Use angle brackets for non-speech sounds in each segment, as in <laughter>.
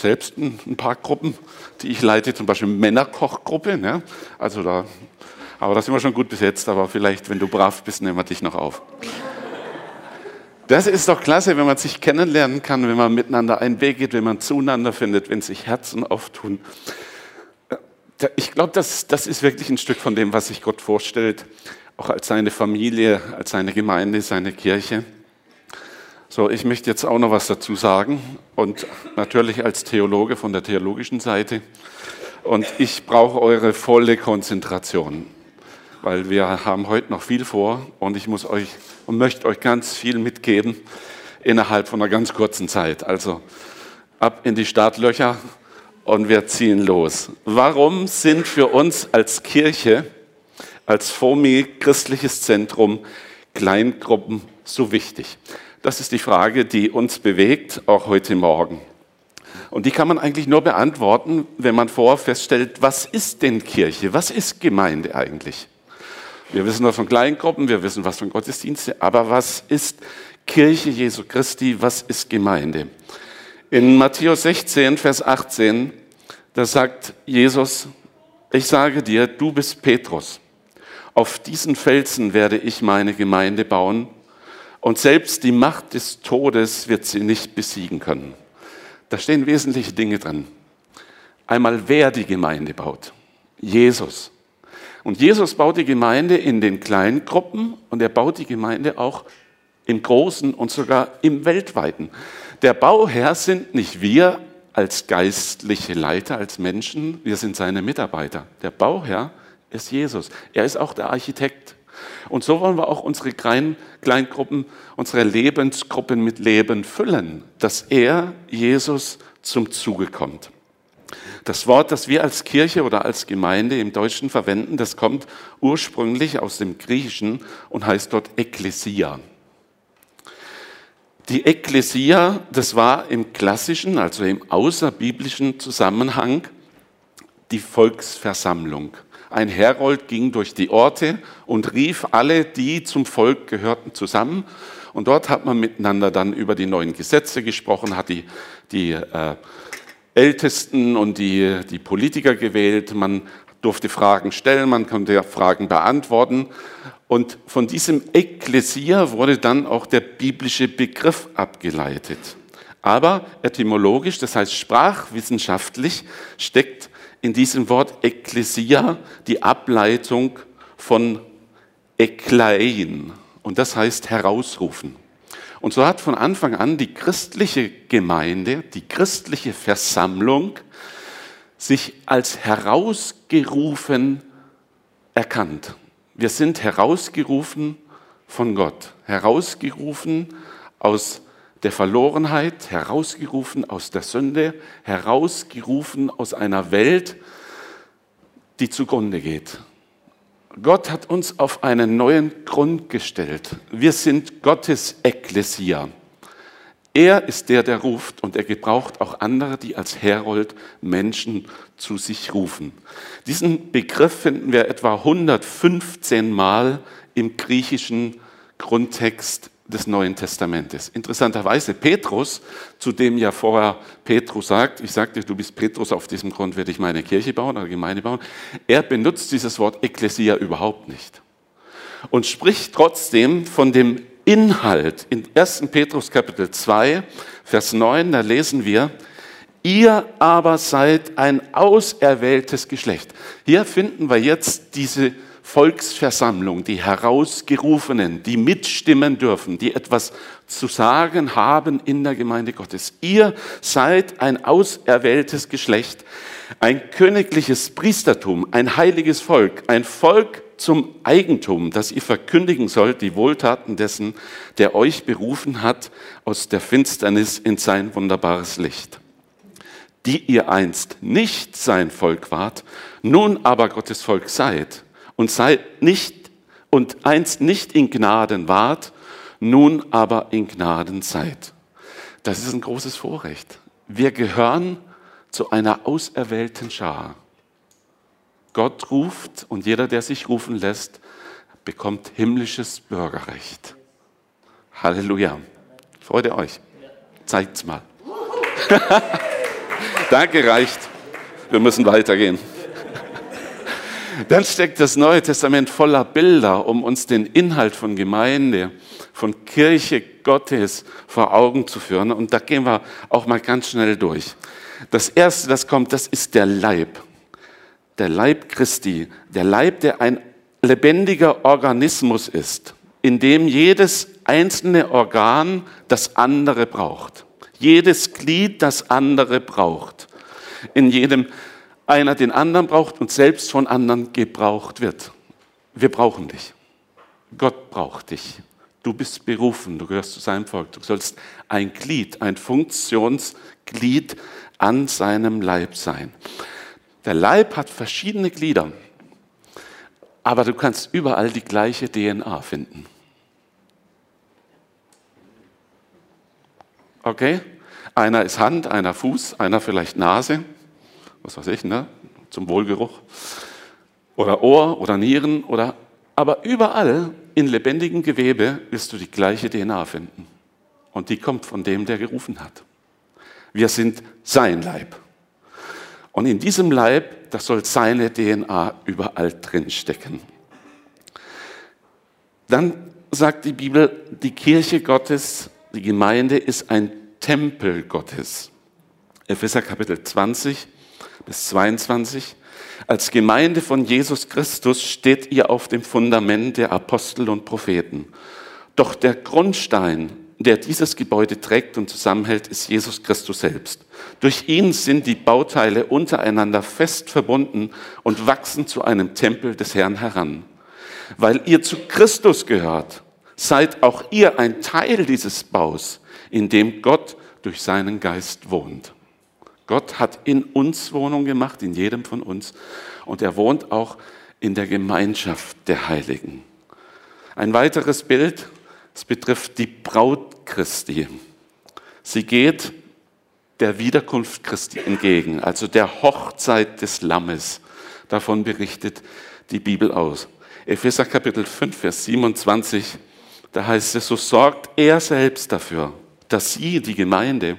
selbst ein, ein, paar Gruppen, die ich leite, zum Beispiel Männerkochgruppe. Ne? Also da, aber da sind wir schon gut besetzt, aber vielleicht, wenn du brav bist, nehmen wir dich noch auf. Das ist doch klasse, wenn man sich kennenlernen kann, wenn man miteinander einen Weg geht, wenn man zueinander findet, wenn sich Herzen auftun. Ich glaube, das, das ist wirklich ein Stück von dem, was sich Gott vorstellt, auch als seine Familie, als seine Gemeinde, seine Kirche. So, ich möchte jetzt auch noch was dazu sagen und natürlich als Theologe von der theologischen Seite. Und ich brauche eure volle Konzentration, weil wir haben heute noch viel vor und ich muss euch und möchte euch ganz viel mitgeben innerhalb von einer ganz kurzen Zeit. Also ab in die Startlöcher und wir ziehen los. Warum sind für uns als Kirche, als FOMI christliches Zentrum Kleingruppen so wichtig? Das ist die Frage, die uns bewegt, auch heute Morgen. Und die kann man eigentlich nur beantworten, wenn man vorher feststellt, was ist denn Kirche? Was ist Gemeinde eigentlich? Wir wissen was von Kleingruppen, wir wissen was von Gottesdienste, aber was ist Kirche Jesu Christi? Was ist Gemeinde? In Matthäus 16, Vers 18, da sagt Jesus, ich sage dir, du bist Petrus. Auf diesen Felsen werde ich meine Gemeinde bauen und selbst die Macht des Todes wird sie nicht besiegen können. Da stehen wesentliche Dinge drin. Einmal, wer die Gemeinde baut. Jesus. Und Jesus baut die Gemeinde in den kleinen Gruppen und er baut die Gemeinde auch im Großen und sogar im Weltweiten. Der Bauherr sind nicht wir als geistliche Leiter, als Menschen, wir sind seine Mitarbeiter. Der Bauherr ist Jesus. Er ist auch der Architekt. Und so wollen wir auch unsere Kleingruppen, unsere Lebensgruppen mit Leben füllen, dass er, Jesus, zum Zuge kommt. Das Wort, das wir als Kirche oder als Gemeinde im Deutschen verwenden, das kommt ursprünglich aus dem Griechischen und heißt dort Ekklesia. Die Ekklesia, das war im klassischen, also im außerbiblischen Zusammenhang die Volksversammlung. Ein Herold ging durch die Orte und rief alle, die zum Volk gehörten, zusammen. Und dort hat man miteinander dann über die neuen Gesetze gesprochen, hat die, die äh, Ältesten und die, die Politiker gewählt. Man durfte Fragen stellen, man konnte Fragen beantworten. Und von diesem Ekklesia wurde dann auch der biblische Begriff abgeleitet. Aber etymologisch, das heißt sprachwissenschaftlich, steckt in diesem Wort Ekklesia die Ableitung von Eklein. Und das heißt herausrufen. Und so hat von Anfang an die christliche Gemeinde, die christliche Versammlung sich als herausgerufen erkannt. Wir sind herausgerufen von Gott, herausgerufen aus der Verlorenheit, herausgerufen aus der Sünde, herausgerufen aus einer Welt, die zugrunde geht. Gott hat uns auf einen neuen Grund gestellt. Wir sind Gottes Ekklesia. Er ist der, der ruft und er gebraucht auch andere, die als Herold Menschen zu sich rufen. Diesen Begriff finden wir etwa 115 Mal im griechischen Grundtext des Neuen Testamentes. Interessanterweise Petrus, zu dem ja vorher Petrus sagt, ich sagte, du bist Petrus, auf diesem Grund werde ich meine Kirche bauen oder Gemeinde bauen, er benutzt dieses Wort Ekklesia überhaupt nicht und spricht trotzdem von dem Inhalt. In 1. Petrus Kapitel 2, Vers 9, da lesen wir, ihr aber seid ein auserwähltes Geschlecht. Hier finden wir jetzt diese Volksversammlung, die Herausgerufenen, die mitstimmen dürfen, die etwas zu sagen haben in der Gemeinde Gottes. Ihr seid ein auserwähltes Geschlecht, ein königliches Priestertum, ein heiliges Volk, ein Volk zum Eigentum, das ihr verkündigen sollt, die Wohltaten dessen, der euch berufen hat aus der Finsternis in sein wunderbares Licht. Die ihr einst nicht sein Volk wart, nun aber Gottes Volk seid und seid nicht und einst nicht in Gnaden wart, nun aber in Gnaden seid. Das ist ein großes Vorrecht. Wir gehören zu einer auserwählten Schar. Gott ruft und jeder, der sich rufen lässt, bekommt himmlisches Bürgerrecht. Halleluja. Freut ihr euch? Zeigt's mal. <laughs> Danke, reicht. Wir müssen weitergehen. Dann steckt das Neue Testament voller Bilder, um uns den Inhalt von Gemeinde, von Kirche Gottes vor Augen zu führen. Und da gehen wir auch mal ganz schnell durch. Das Erste, das kommt, das ist der Leib. Der Leib Christi. Der Leib, der ein lebendiger Organismus ist, in dem jedes einzelne Organ das andere braucht. Jedes Glied das andere braucht. In jedem einer den anderen braucht und selbst von anderen gebraucht wird. Wir brauchen dich. Gott braucht dich. Du bist berufen, du gehörst zu seinem Volk. Du sollst ein Glied, ein Funktionsglied an seinem Leib sein. Der Leib hat verschiedene Glieder, aber du kannst überall die gleiche DNA finden. Okay? Einer ist Hand, einer Fuß, einer vielleicht Nase, was weiß ich, ne? zum Wohlgeruch. Oder Ohr oder Nieren oder, aber überall in lebendigem Gewebe wirst du die gleiche DNA finden. Und die kommt von dem, der gerufen hat. Wir sind sein Leib. Und in diesem Leib, da soll seine DNA überall drin stecken. Dann sagt die Bibel, die Kirche Gottes, die Gemeinde ist ein Tempel Gottes. Epheser Kapitel 20, bis 22. Als Gemeinde von Jesus Christus steht ihr auf dem Fundament der Apostel und Propheten. Doch der Grundstein, der dieses Gebäude trägt und zusammenhält, ist Jesus Christus selbst. Durch ihn sind die Bauteile untereinander fest verbunden und wachsen zu einem Tempel des Herrn heran. Weil ihr zu Christus gehört, seid auch ihr ein Teil dieses Baus, in dem Gott durch seinen Geist wohnt. Gott hat in uns Wohnung gemacht, in jedem von uns. Und er wohnt auch in der Gemeinschaft der Heiligen. Ein weiteres Bild, es betrifft die Braut Christi. Sie geht der Wiederkunft Christi entgegen, also der Hochzeit des Lammes. Davon berichtet die Bibel aus. Epheser Kapitel 5, Vers 27, da heißt es, so sorgt er selbst dafür, dass sie, die Gemeinde,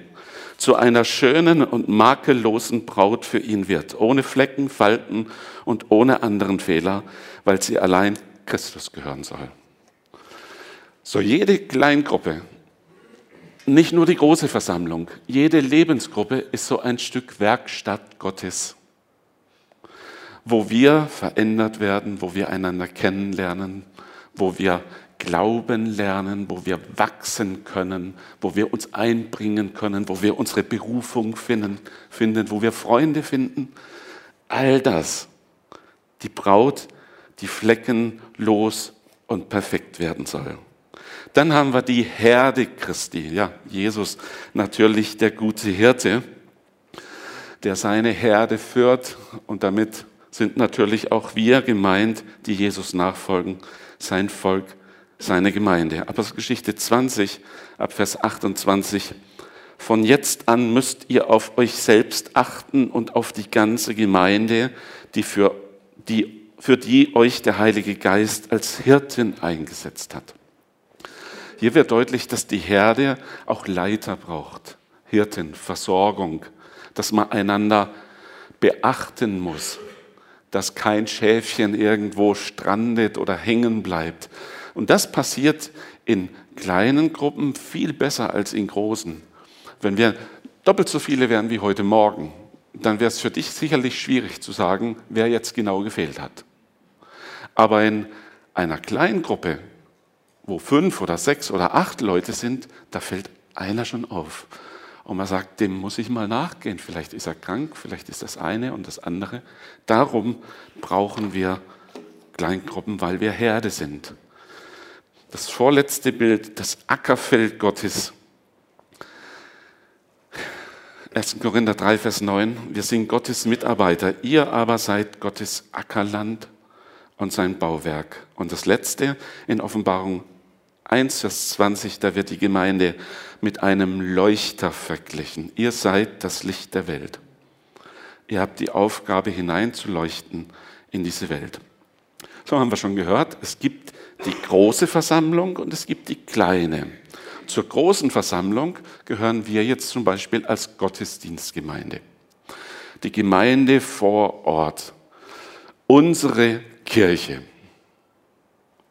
zu einer schönen und makellosen Braut für ihn wird, ohne Flecken, Falten und ohne anderen Fehler, weil sie allein Christus gehören soll. So jede Kleingruppe, nicht nur die große Versammlung, jede Lebensgruppe ist so ein Stück Werkstatt Gottes, wo wir verändert werden, wo wir einander kennenlernen, wo wir Glauben lernen, wo wir wachsen können, wo wir uns einbringen können, wo wir unsere Berufung finden, finden, wo wir Freunde finden. All das. Die Braut, die fleckenlos und perfekt werden soll. Dann haben wir die Herde Christi. Ja, Jesus natürlich der gute Hirte, der seine Herde führt und damit sind natürlich auch wir gemeint, die Jesus nachfolgen, sein Volk seine Gemeinde. Apostelgeschichte 20, ab Vers 28. Von jetzt an müsst ihr auf euch selbst achten und auf die ganze Gemeinde, die für die, für die euch der Heilige Geist als Hirtin eingesetzt hat. Hier wird deutlich, dass die Herde auch Leiter braucht. Hirten, Versorgung, dass man einander beachten muss, dass kein Schäfchen irgendwo strandet oder hängen bleibt, und das passiert in kleinen Gruppen viel besser als in großen. Wenn wir doppelt so viele wären wie heute Morgen, dann wäre es für dich sicherlich schwierig zu sagen, wer jetzt genau gefehlt hat. Aber in einer kleinen Gruppe, wo fünf oder sechs oder acht Leute sind, da fällt einer schon auf. Und man sagt, dem muss ich mal nachgehen. Vielleicht ist er krank, vielleicht ist das eine und das andere. Darum brauchen wir Kleingruppen, weil wir Herde sind. Das vorletzte Bild, das Ackerfeld Gottes. 1. Korinther 3, Vers 9. Wir sind Gottes Mitarbeiter. Ihr aber seid Gottes Ackerland und sein Bauwerk. Und das letzte in Offenbarung 1, Vers 20, da wird die Gemeinde mit einem Leuchter verglichen. Ihr seid das Licht der Welt. Ihr habt die Aufgabe hineinzuleuchten in diese Welt. So haben wir schon gehört, es gibt die große Versammlung und es gibt die kleine. Zur großen Versammlung gehören wir jetzt zum Beispiel als Gottesdienstgemeinde. die Gemeinde vor Ort, unsere Kirche.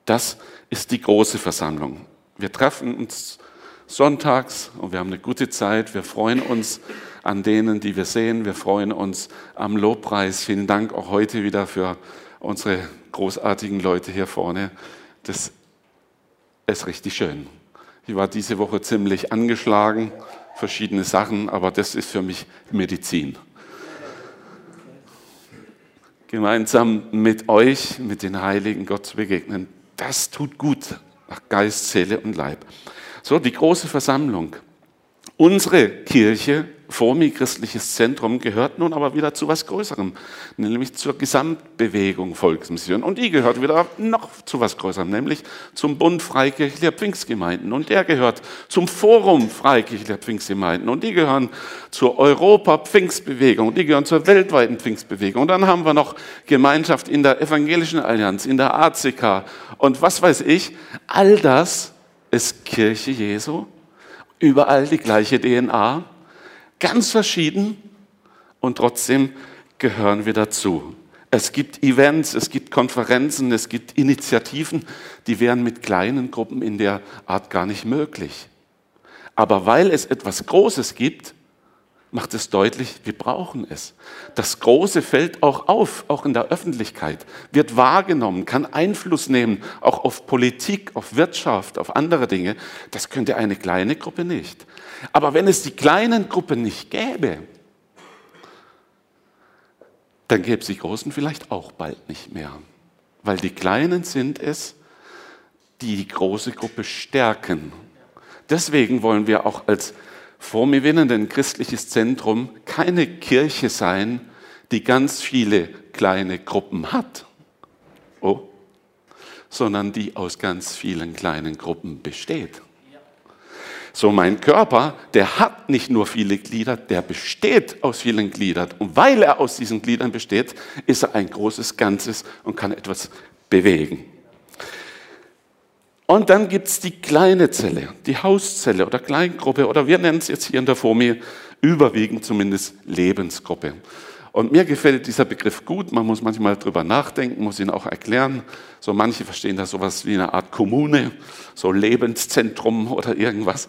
Das ist die große Versammlung. Wir treffen uns sonntags und wir haben eine gute Zeit. Wir freuen uns an denen, die wir sehen. Wir freuen uns am Lobpreis. Vielen Dank auch heute wieder für unsere großartigen Leute hier vorne. Das ist richtig schön. Ich war diese Woche ziemlich angeschlagen, verschiedene Sachen, aber das ist für mich Medizin. Gemeinsam mit euch, mit den Heiligen Gott zu begegnen, das tut gut nach Geist, Seele und Leib. So, die große Versammlung. Unsere Kirche, Formi Christliches Zentrum, gehört nun aber wieder zu was Größerem, nämlich zur Gesamtbewegung Volksmission. Und die gehört wieder noch zu was Größerem, nämlich zum Bund Freikirchlicher Pfingstgemeinden. Und der gehört zum Forum Freikirchlicher Pfingstgemeinden. Und die gehören zur Europa-Pfingstbewegung. Die gehören zur weltweiten Pfingstbewegung. Und dann haben wir noch Gemeinschaft in der Evangelischen Allianz, in der ACK und was weiß ich. All das ist Kirche Jesu, überall die gleiche DNA, ganz verschieden und trotzdem gehören wir dazu. Es gibt Events, es gibt Konferenzen, es gibt Initiativen, die wären mit kleinen Gruppen in der Art gar nicht möglich. Aber weil es etwas Großes gibt, macht es deutlich, wir brauchen es. Das Große fällt auch auf, auch in der Öffentlichkeit, wird wahrgenommen, kann Einfluss nehmen, auch auf Politik, auf Wirtschaft, auf andere Dinge. Das könnte eine kleine Gruppe nicht. Aber wenn es die kleinen Gruppen nicht gäbe, dann gäbe es die Großen vielleicht auch bald nicht mehr. Weil die Kleinen sind es, die die große Gruppe stärken. Deswegen wollen wir auch als vor mir winnenden christliches Zentrum keine Kirche sein, die ganz viele kleine Gruppen hat, oh, sondern die aus ganz vielen kleinen Gruppen besteht. So mein Körper, der hat nicht nur viele Glieder, der besteht aus vielen Gliedern. Und weil er aus diesen Gliedern besteht, ist er ein großes Ganzes und kann etwas bewegen. Und dann gibt es die kleine Zelle, die Hauszelle oder Kleingruppe oder wir nennen es jetzt hier in der Formel überwiegend zumindest Lebensgruppe. Und mir gefällt dieser Begriff gut, man muss manchmal drüber nachdenken, muss ihn auch erklären. So manche verstehen das sowas wie eine Art Kommune, so Lebenszentrum oder irgendwas.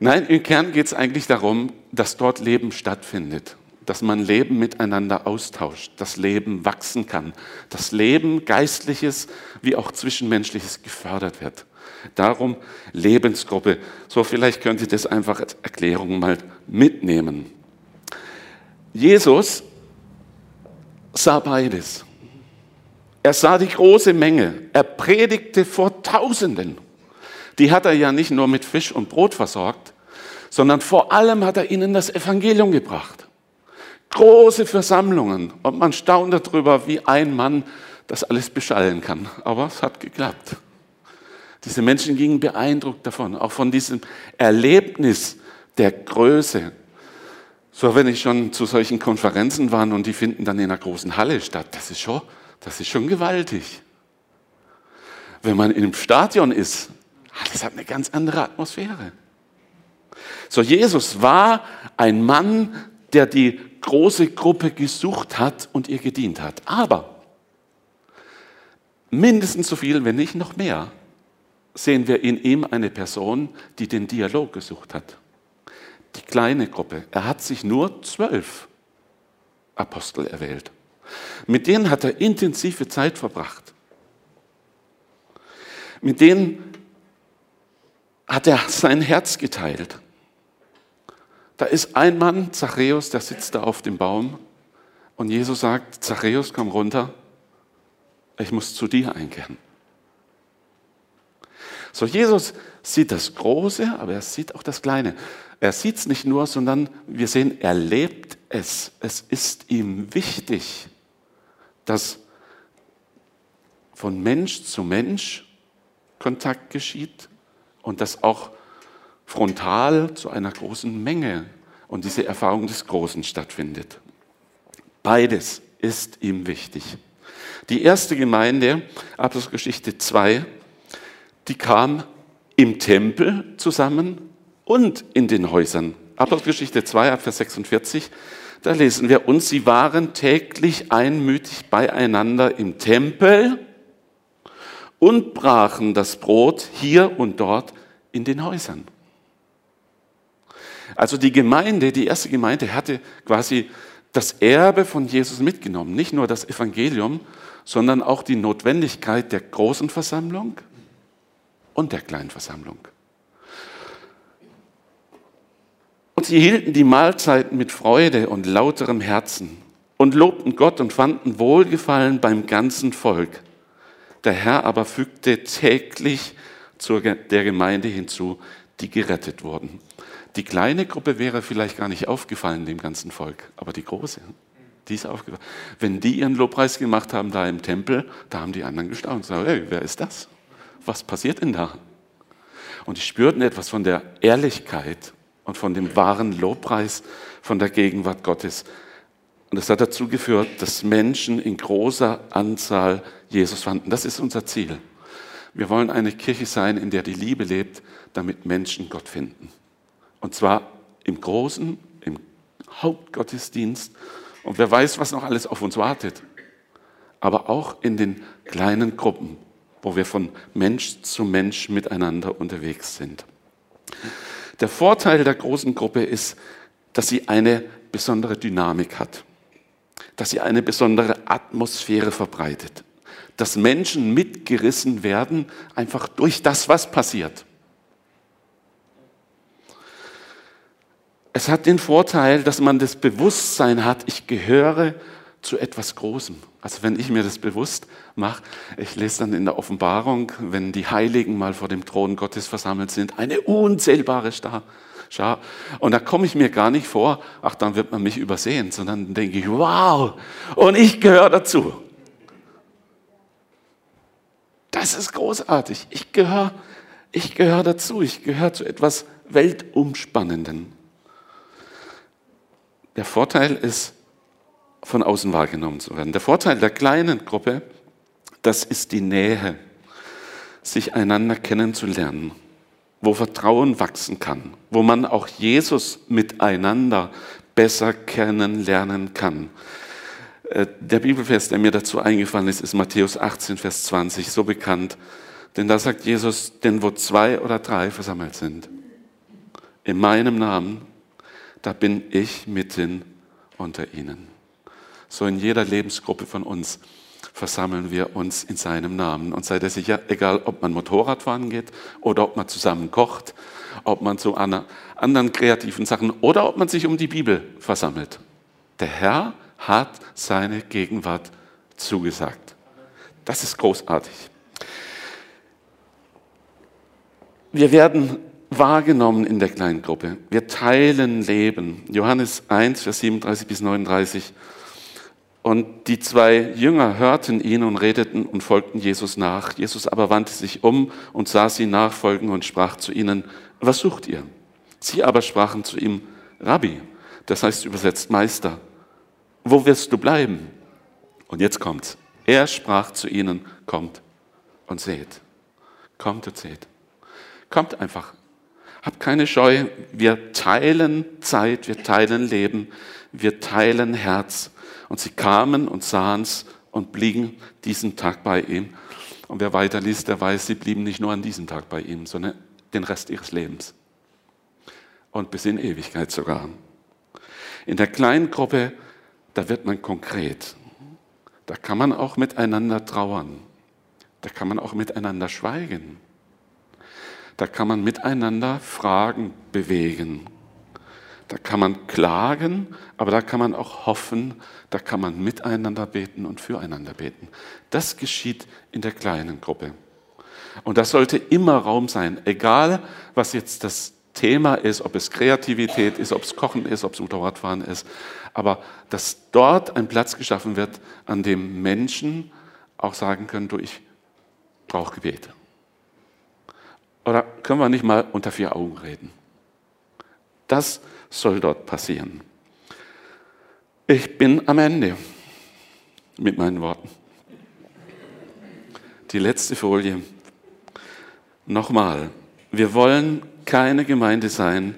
Nein, im Kern geht es eigentlich darum, dass dort Leben stattfindet, dass man Leben miteinander austauscht, dass Leben wachsen kann, dass Leben geistliches wie auch zwischenmenschliches gefördert wird. Darum Lebensgruppe. So vielleicht könnt ihr das einfach als Erklärung mal mitnehmen. Jesus sah beides. Er sah die große Menge. Er predigte vor Tausenden. Die hat er ja nicht nur mit Fisch und Brot versorgt, sondern vor allem hat er ihnen das Evangelium gebracht. Große Versammlungen und man staunt darüber, wie ein Mann das alles beschallen kann. Aber es hat geklappt. Diese Menschen gingen beeindruckt davon, auch von diesem Erlebnis der Größe. So, wenn ich schon zu solchen Konferenzen war und die finden dann in einer großen Halle statt, das ist schon, das ist schon gewaltig. Wenn man einem Stadion ist, ah, das hat eine ganz andere Atmosphäre. So, Jesus war ein Mann, der die große Gruppe gesucht hat und ihr gedient hat. Aber mindestens so viel, wenn nicht noch mehr, sehen wir in ihm eine Person, die den Dialog gesucht hat. Die kleine Gruppe. Er hat sich nur zwölf Apostel erwählt. Mit denen hat er intensive Zeit verbracht. Mit denen hat er sein Herz geteilt. Da ist ein Mann, Zachäus, der sitzt da auf dem Baum und Jesus sagt, Zachäus, komm runter, ich muss zu dir einkehren. So, Jesus sieht das Große, aber er sieht auch das Kleine. Er sieht es nicht nur, sondern wir sehen, er lebt es. Es ist ihm wichtig, dass von Mensch zu Mensch Kontakt geschieht und dass auch frontal zu einer großen Menge und diese Erfahrung des Großen stattfindet. Beides ist ihm wichtig. Die erste Gemeinde, Apostelgeschichte 2, die kam im Tempel zusammen und in den Häusern. Apostelgeschichte 2, Vers 46, da lesen wir, und sie waren täglich einmütig beieinander im Tempel und brachen das Brot hier und dort in den Häusern. Also die Gemeinde, die erste Gemeinde hatte quasi das Erbe von Jesus mitgenommen. Nicht nur das Evangelium, sondern auch die Notwendigkeit der großen Versammlung und der kleinen Versammlung. Und sie hielten die Mahlzeiten mit Freude und lauterem Herzen und lobten Gott und fanden Wohlgefallen beim ganzen Volk. Der Herr aber fügte täglich zur, der Gemeinde hinzu, die gerettet wurden. Die kleine Gruppe wäre vielleicht gar nicht aufgefallen dem ganzen Volk, aber die große, die ist aufgefallen. Wenn die ihren Lobpreis gemacht haben da im Tempel, da haben die anderen gestaunt und gesagt, hey, wer ist das? Was passiert denn da? Und die spürten etwas von der Ehrlichkeit und von dem wahren Lobpreis, von der Gegenwart Gottes. Und das hat dazu geführt, dass Menschen in großer Anzahl Jesus fanden. Das ist unser Ziel. Wir wollen eine Kirche sein, in der die Liebe lebt, damit Menschen Gott finden. Und zwar im Großen, im Hauptgottesdienst. Und wer weiß, was noch alles auf uns wartet. Aber auch in den kleinen Gruppen, wo wir von Mensch zu Mensch miteinander unterwegs sind. Der Vorteil der großen Gruppe ist, dass sie eine besondere Dynamik hat, dass sie eine besondere Atmosphäre verbreitet, dass Menschen mitgerissen werden, einfach durch das, was passiert. Es hat den Vorteil, dass man das Bewusstsein hat, ich gehöre zu etwas Großem. Also wenn ich mir das bewusst mache, ich lese dann in der Offenbarung, wenn die Heiligen mal vor dem Thron Gottes versammelt sind, eine unzählbare Schar. Und da komme ich mir gar nicht vor, ach, dann wird man mich übersehen, sondern denke ich, wow, und ich gehöre dazu. Das ist großartig. Ich gehöre ich gehöre dazu. Ich gehöre zu etwas Weltumspannenden. Der Vorteil ist, von außen wahrgenommen zu werden. Der Vorteil der kleinen Gruppe, das ist die Nähe, sich einander kennenzulernen, wo Vertrauen wachsen kann, wo man auch Jesus miteinander besser kennenlernen kann. Äh, der Bibelvers, der mir dazu eingefallen ist, ist Matthäus 18, Vers 20, so bekannt. Denn da sagt Jesus, denn wo zwei oder drei versammelt sind, in meinem Namen, da bin ich mitten unter ihnen. So in jeder Lebensgruppe von uns versammeln wir uns in seinem Namen. Und seid ihr sicher, egal ob man Motorrad fahren geht oder ob man zusammen kocht, ob man zu anderen kreativen Sachen oder ob man sich um die Bibel versammelt. Der Herr hat seine Gegenwart zugesagt. Das ist großartig. Wir werden wahrgenommen in der kleinen Gruppe. Wir teilen Leben. Johannes 1, Vers 37 bis 39. Und die zwei Jünger hörten ihn und redeten und folgten Jesus nach. Jesus aber wandte sich um und sah sie nachfolgen und sprach zu ihnen, was sucht ihr? Sie aber sprachen zu ihm, Rabbi, das heißt übersetzt Meister, wo wirst du bleiben? Und jetzt kommt's. Er sprach zu ihnen, kommt und seht. Kommt und seht. Kommt einfach Habt keine Scheu, wir teilen Zeit, wir teilen Leben, wir teilen Herz. Und sie kamen und sahen es und blieben diesen Tag bei ihm. Und wer weiter liest, der weiß, sie blieben nicht nur an diesem Tag bei ihm, sondern den Rest ihres Lebens. Und bis in Ewigkeit sogar. In der kleinen Gruppe, da wird man konkret. Da kann man auch miteinander trauern. Da kann man auch miteinander schweigen. Da kann man miteinander Fragen bewegen. Da kann man klagen, aber da kann man auch hoffen, da kann man miteinander beten und füreinander beten. Das geschieht in der kleinen Gruppe. Und das sollte immer Raum sein, egal was jetzt das Thema ist, ob es Kreativität ist, ob es Kochen ist, ob es Motorradfahren ist, aber dass dort ein Platz geschaffen wird, an dem Menschen auch sagen können, du, ich brauche Gebet. Oder können wir nicht mal unter vier Augen reden? Das soll dort passieren. Ich bin am Ende mit meinen Worten. Die letzte Folie. Nochmal, wir wollen keine Gemeinde sein,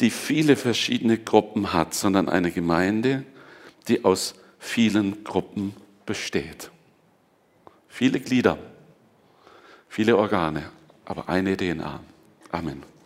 die viele verschiedene Gruppen hat, sondern eine Gemeinde, die aus vielen Gruppen besteht. Viele Glieder, viele Organe, aber eine DNA. Amen.